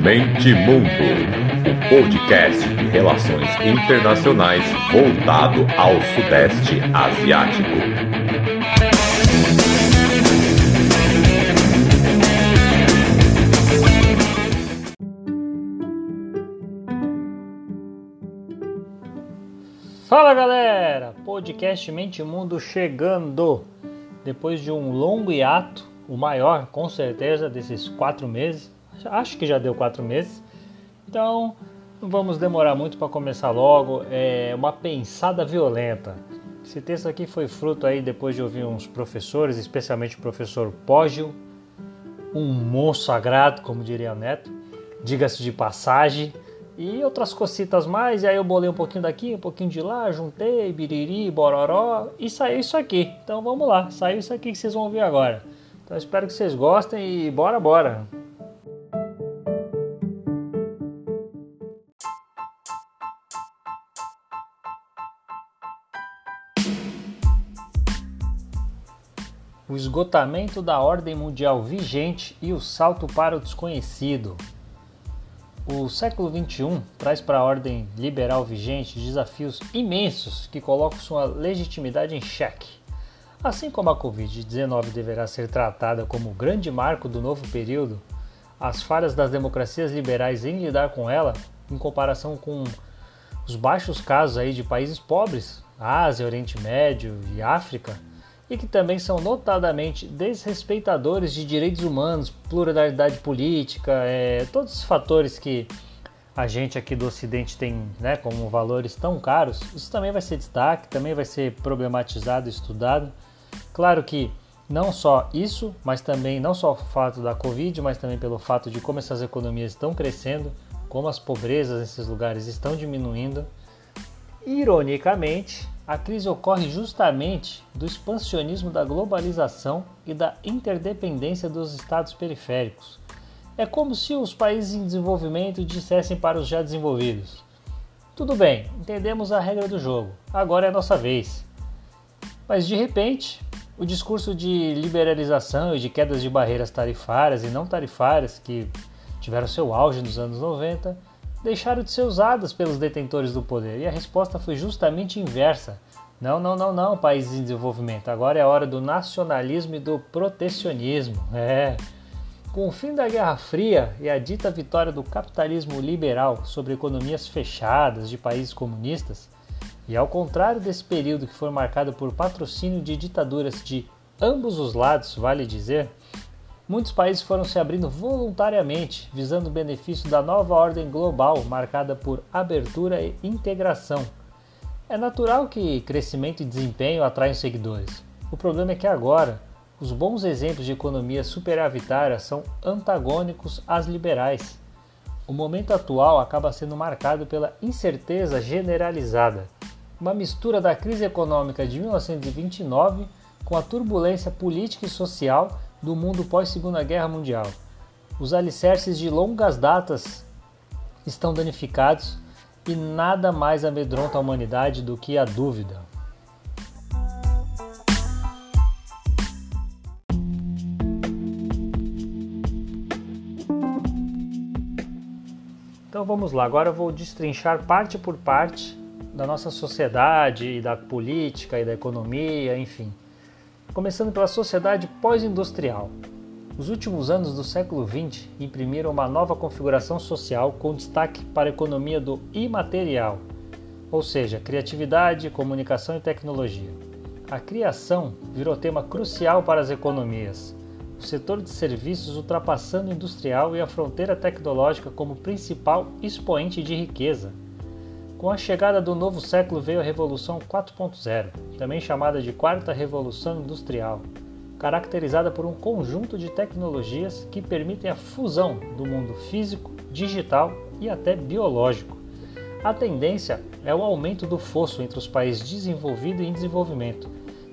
Mente Mundo, o podcast de relações internacionais voltado ao Sudeste Asiático. Fala galera, podcast Mente Mundo chegando depois de um longo hiato, o maior com certeza desses quatro meses, acho que já deu quatro meses, então não vamos demorar muito para começar logo. É uma pensada violenta. Esse texto aqui foi fruto aí depois de ouvir uns professores, especialmente o professor Pógio, um monstro sagrado, como diria o Neto, diga-se de passagem, e outras cocitas mais. E aí eu bolei um pouquinho daqui, um pouquinho de lá, juntei, biriri, bororó e saiu isso aqui. Então vamos lá, saiu isso aqui que vocês vão ouvir agora. Então espero que vocês gostem e bora, bora! O esgotamento da ordem mundial vigente e o salto para o desconhecido. O século XXI traz para a ordem liberal vigente desafios imensos que colocam sua legitimidade em xeque. Assim como a Covid-19 deverá ser tratada como o grande marco do novo período, as falhas das democracias liberais em lidar com ela, em comparação com os baixos casos aí de países pobres, Ásia, Oriente Médio e África, e que também são notadamente desrespeitadores de direitos humanos, pluralidade política, é, todos os fatores que a gente aqui do Ocidente tem né, como valores tão caros, isso também vai ser destaque, também vai ser problematizado, estudado. Claro que não só isso, mas também não só o fato da Covid, mas também pelo fato de como essas economias estão crescendo, como as pobrezas nesses lugares estão diminuindo. Ironicamente, a crise ocorre justamente do expansionismo da globalização e da interdependência dos estados periféricos. É como se os países em desenvolvimento dissessem para os já desenvolvidos: tudo bem, entendemos a regra do jogo, agora é a nossa vez. Mas de repente, o discurso de liberalização e de quedas de barreiras tarifárias e não tarifárias que tiveram seu auge nos anos 90 deixaram de ser usadas pelos detentores do poder. E a resposta foi justamente inversa. Não, não, não, não, países em desenvolvimento. Agora é a hora do nacionalismo e do protecionismo. É. Com o fim da Guerra Fria e a dita vitória do capitalismo liberal sobre economias fechadas de países comunistas, e ao contrário desse período que foi marcado por patrocínio de ditaduras de ambos os lados, vale dizer, muitos países foram se abrindo voluntariamente, visando o benefício da nova ordem global marcada por abertura e integração. É natural que crescimento e desempenho atraem seguidores. O problema é que agora, os bons exemplos de economia superavitária são antagônicos às liberais. O momento atual acaba sendo marcado pela incerteza generalizada, uma mistura da crise econômica de 1929 com a turbulência política e social do mundo pós-Segunda Guerra Mundial. Os alicerces de longas datas estão danificados e nada mais amedronta a humanidade do que a dúvida. Então vamos lá, agora eu vou destrinchar parte por parte da nossa sociedade da política e da economia, enfim começando pela sociedade pós-industrial. Os últimos anos do século XX imprimiram uma nova configuração social com destaque para a economia do imaterial, ou seja, criatividade, comunicação e tecnologia. A criação virou tema crucial para as economias, o setor de serviços ultrapassando o industrial e a fronteira tecnológica como principal expoente de riqueza. Com a chegada do novo século veio a Revolução 4.0, também chamada de Quarta Revolução Industrial, caracterizada por um conjunto de tecnologias que permitem a fusão do mundo físico, digital e até biológico. A tendência é o aumento do fosso entre os países desenvolvidos e em desenvolvimento,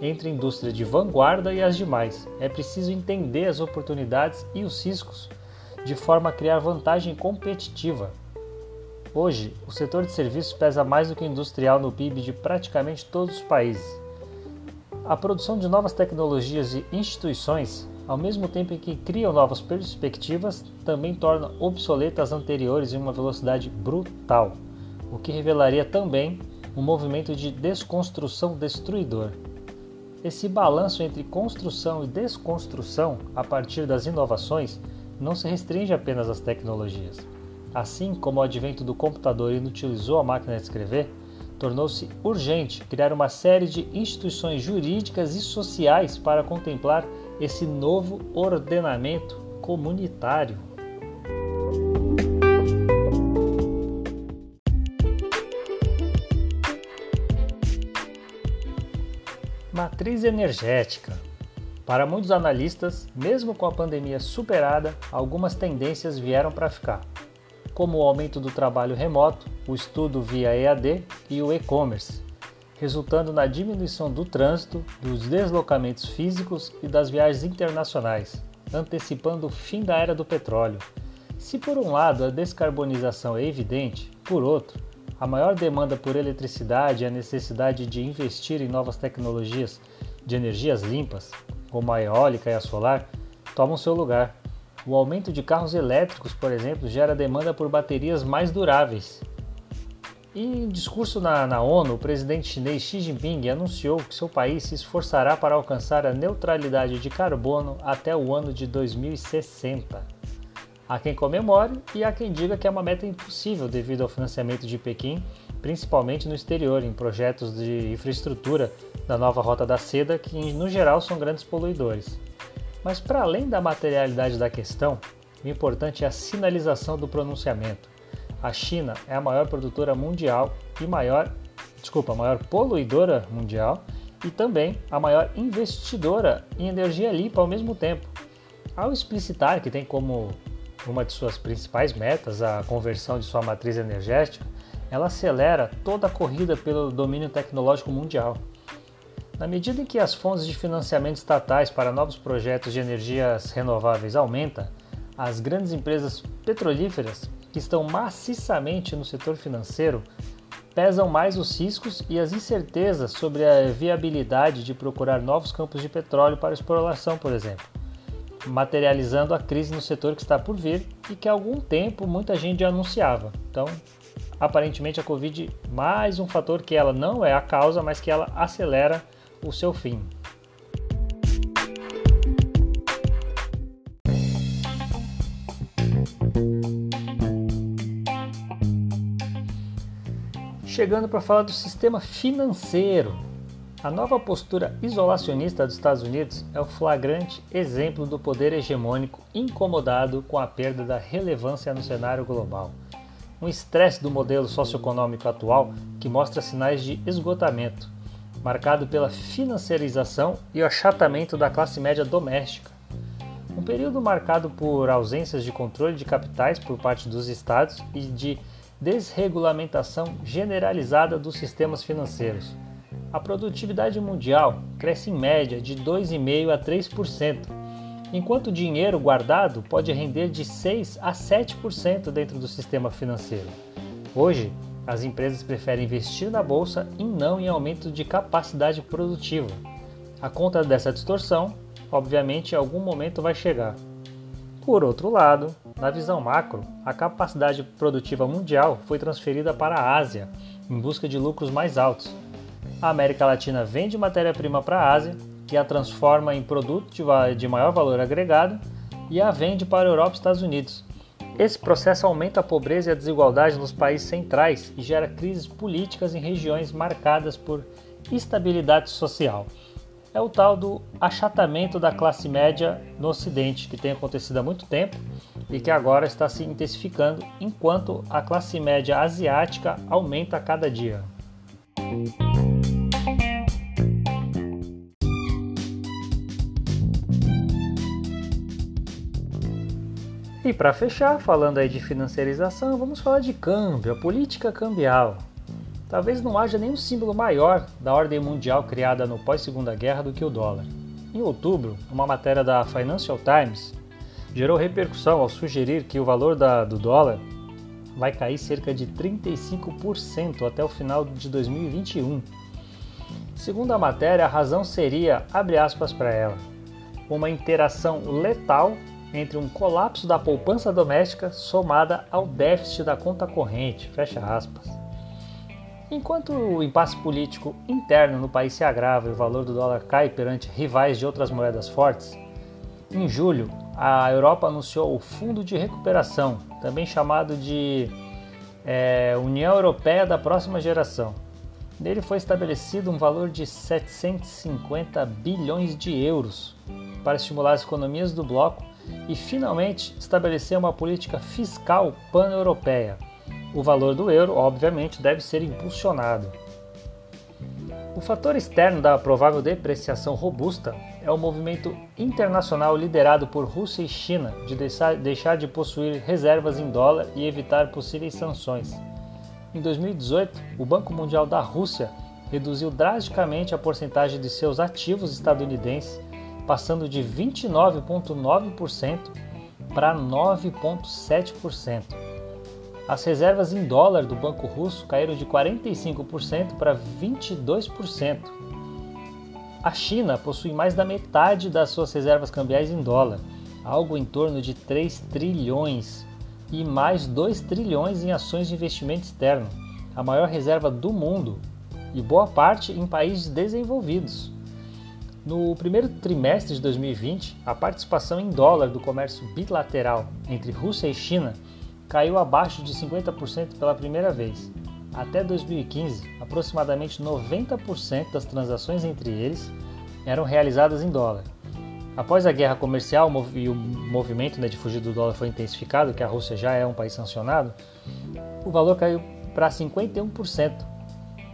entre a indústria de vanguarda e as demais. É preciso entender as oportunidades e os riscos, de forma a criar vantagem competitiva Hoje, o setor de serviços pesa mais do que o industrial no PIB de praticamente todos os países. A produção de novas tecnologias e instituições ao mesmo tempo em que criam novas perspectivas, também tornam obsoletas as anteriores em uma velocidade brutal, o que revelaria também um movimento de desconstrução destruidor. Esse balanço entre construção e desconstrução a partir das inovações não se restringe apenas às tecnologias. Assim como o advento do computador inutilizou a máquina de escrever, tornou-se urgente criar uma série de instituições jurídicas e sociais para contemplar esse novo ordenamento comunitário. Matriz energética. Para muitos analistas, mesmo com a pandemia superada, algumas tendências vieram para ficar, como o aumento do trabalho remoto, o estudo via EAD e o e-commerce, resultando na diminuição do trânsito, dos deslocamentos físicos e das viagens internacionais, antecipando o fim da era do petróleo. Se por um lado a descarbonização é evidente, por outro, a maior demanda por eletricidade e a necessidade de investir em novas tecnologias de energias limpas, como a eólica e a solar, tomam seu lugar. O aumento de carros elétricos, por exemplo, gera demanda por baterias mais duráveis em discurso na, na, ONU, o presidente chinês Xi Jinping anunciou que seu país se esforçará para alcançar a neutralidade de carbono até o ano de 2060. Há quem comemore e há quem diga que é uma meta impossível devido ao financiamento de Pequim, principalmente no exterior, em projetos de infraestrutura da nova Rota da Seda, que no geral são grandes poluidores. Mas para além da materialidade da questão, o importante é a sinalização do pronunciamento a China é a maior produtora mundial e maior, desculpa, a maior poluidora mundial e também a maior investidora em energia limpa ao mesmo tempo. Ao explicitar que tem como uma de suas principais metas a conversão de sua matriz energética, ela acelera toda a corrida pelo domínio tecnológico mundial. Na medida em que as fontes de financiamento estatais para novos projetos de energias renováveis aumentam, as grandes empresas petrolíferas que estão maciçamente no setor financeiro pesam mais os riscos e as incertezas sobre a viabilidade de procurar novos campos de petróleo para exploração, por exemplo, materializando a crise no setor que está por vir e que há algum tempo muita gente anunciava. Então, aparentemente a Covid mais um fator que ela não é a causa, mas que ela acelera o seu fim. Chegando para falar do sistema financeiro. A nova postura isolacionista dos Estados Unidos é o flagrante exemplo do poder hegemônico incomodado com a perda da relevância no cenário global. Um estresse do modelo socioeconômico atual que mostra sinais de esgotamento, marcado pela financiarização e o achatamento da classe média doméstica. Um período marcado por ausências de controle de capitais por parte dos estados e de desregulamentação generalizada dos sistemas financeiros. A produtividade mundial cresce em média de 2,5% a 3%, enquanto o dinheiro guardado pode render de 6 a 7% dentro do sistema financeiro. Hoje, as empresas preferem investir na bolsa e não em aumento de capacidade produtiva. A conta dessa distorção, obviamente, em algum momento vai chegar. Por outro lado, na visão macro, a capacidade produtiva mundial foi transferida para a Ásia em busca de lucros mais altos. A América Latina vende matéria-prima para a Ásia, que a transforma em produto de maior valor agregado e a vende para a Europa e Estados Unidos. Esse processo aumenta a pobreza e a desigualdade nos países centrais e gera crises políticas em regiões marcadas por instabilidade social é o tal do achatamento da classe média no Ocidente, que tem acontecido há muito tempo e que agora está se intensificando, enquanto a classe média asiática aumenta a cada dia. E para fechar, falando aí de financiarização, vamos falar de câmbio, a política cambial. Talvez não haja nenhum símbolo maior da ordem mundial criada no pós-segunda guerra do que o dólar. Em outubro, uma matéria da Financial Times gerou repercussão ao sugerir que o valor da, do dólar vai cair cerca de 35% até o final de 2021. Segundo a matéria, a razão seria, abre aspas para ela, uma interação letal entre um colapso da poupança doméstica somada ao déficit da conta corrente. Fecha aspas. Enquanto o impasse político interno no país se agrava e o valor do dólar cai perante rivais de outras moedas fortes, em julho a Europa anunciou o Fundo de Recuperação, também chamado de é, União Europeia da Próxima Geração. Nele foi estabelecido um valor de 750 bilhões de euros para estimular as economias do bloco e finalmente estabelecer uma política fiscal pan-europeia. O valor do euro, obviamente, deve ser impulsionado. O fator externo da provável depreciação robusta é o movimento internacional liderado por Rússia e China de deixar de possuir reservas em dólar e evitar possíveis sanções. Em 2018, o Banco Mundial da Rússia reduziu drasticamente a porcentagem de seus ativos estadunidenses passando de 29,9% para 9,7%. As reservas em dólar do Banco Russo caíram de 45% para 22%. A China possui mais da metade das suas reservas cambiais em dólar, algo em torno de 3 trilhões, e mais 2 trilhões em ações de investimento externo, a maior reserva do mundo, e boa parte em países desenvolvidos. No primeiro trimestre de 2020, a participação em dólar do comércio bilateral entre Rússia e China caiu abaixo de 50% pela primeira vez. Até 2015, aproximadamente 90% das transações entre eles eram realizadas em dólar. Após a guerra comercial e o movimento né, de fugir do dólar foi intensificado, que a Rússia já é um país sancionado, o valor caiu para 51%,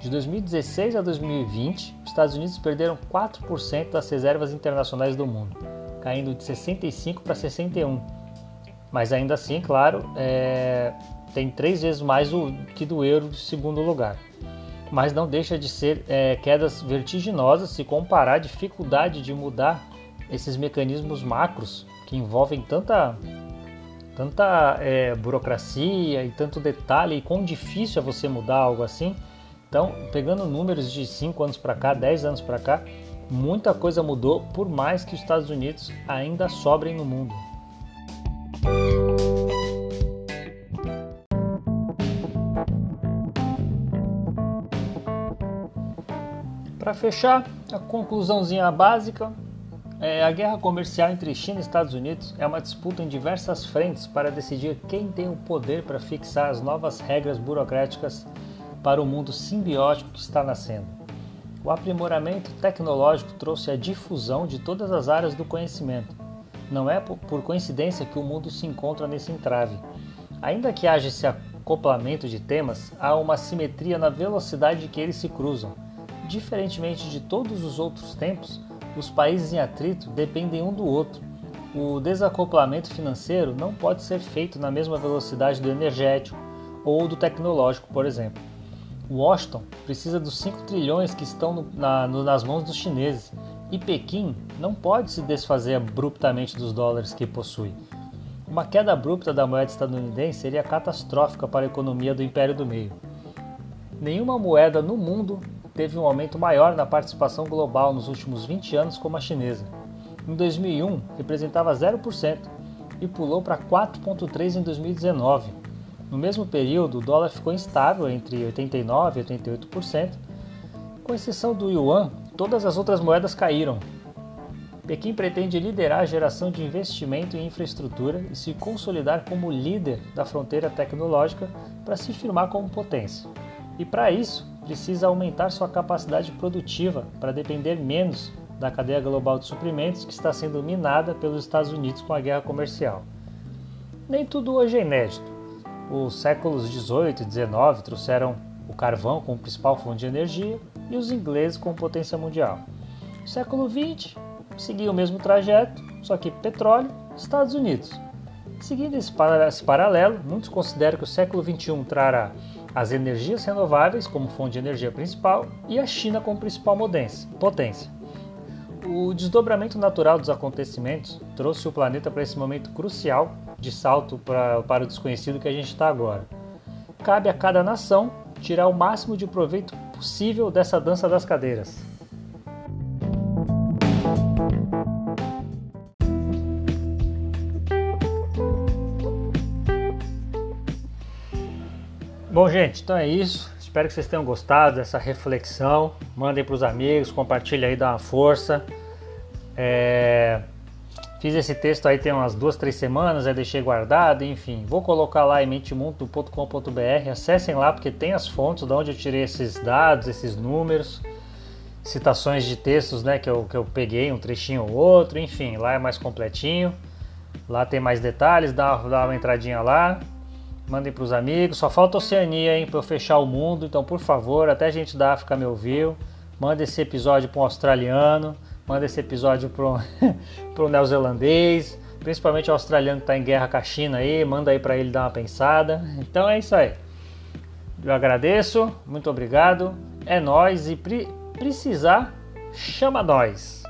de 2016 a 2020, os Estados Unidos perderam 4% das reservas internacionais do mundo, caindo de 65 para 61. Mas ainda assim, claro, é, tem três vezes mais do que do euro de segundo lugar. Mas não deixa de ser é, quedas vertiginosas se comparar a dificuldade de mudar esses mecanismos macros que envolvem tanta, tanta é, burocracia e tanto detalhe e quão difícil é você mudar algo assim então, pegando números de 5 anos para cá, 10 anos para cá, muita coisa mudou, por mais que os Estados Unidos ainda sobrem no mundo. Para fechar, a conclusãozinha básica é a guerra comercial entre China e Estados Unidos é uma disputa em diversas frentes para decidir quem tem o poder para fixar as novas regras burocráticas para o mundo simbiótico que está nascendo. O aprimoramento tecnológico trouxe a difusão de todas as áreas do conhecimento. Não é por coincidência que o mundo se encontra nesse entrave. Ainda que haja esse acoplamento de temas, há uma simetria na velocidade que eles se cruzam. Diferentemente de todos os outros tempos, os países em atrito dependem um do outro. O desacoplamento financeiro não pode ser feito na mesma velocidade do energético ou do tecnológico, por exemplo. Washington precisa dos 5 trilhões que estão no, na, no, nas mãos dos chineses e Pequim não pode se desfazer abruptamente dos dólares que possui. Uma queda abrupta da moeda estadunidense seria catastrófica para a economia do Império do Meio. Nenhuma moeda no mundo teve um aumento maior na participação global nos últimos 20 anos como a chinesa. Em 2001, representava 0% e pulou para 4,3% em 2019 no mesmo período, o dólar ficou instável entre 89% e 88%. Com exceção do yuan, todas as outras moedas caíram. Pequim pretende liderar a geração de investimento em infraestrutura e se consolidar como líder da fronteira tecnológica para se firmar como potência. E para isso, precisa aumentar sua capacidade produtiva para depender menos da cadeia global de suprimentos que está sendo minada pelos Estados Unidos com a guerra comercial. Nem tudo hoje é inédito. Os séculos 18 e 19 trouxeram o carvão como principal fonte de energia e os ingleses como potência mundial. O século 20 seguia o mesmo trajeto, só que petróleo, Estados Unidos. Seguindo esse, paralelo, muitos consideram que o século 21 trará as energias renováveis como fonte de energia principal e a China como principal potência. O desdobramento natural dos acontecimentos trouxe o planeta para esse momento crucial de salto pra, para o desconhecido que a gente está agora. Cabe a cada nação tirar o máximo de proveito possível dessa dança das cadeiras. Bom, gente, então é isso. Espero que vocês tenham gostado dessa reflexão. Mandem para os amigos, compartilhem aí, dá uma força. É... Fiz esse texto aí tem umas duas, três semanas, aí deixei guardado, enfim. Vou colocar lá em mentemundo.com.br. Acessem lá porque tem as fontes de onde eu tirei esses dados, esses números, citações de textos né, que, eu, que eu peguei, um trechinho ou outro, enfim, lá é mais completinho. Lá tem mais detalhes, dá, dá uma entradinha lá. Mandem para os amigos. Só falta Oceania, para eu fechar o mundo. Então, por favor, até gente da África me ouviu. Manda esse episódio para um australiano manda esse episódio pro, pro neozelandês, principalmente o australiano que está em guerra com a China aí, manda aí para ele dar uma pensada. Então é isso aí. Eu agradeço, muito obrigado. É nós e pre precisar chama nós.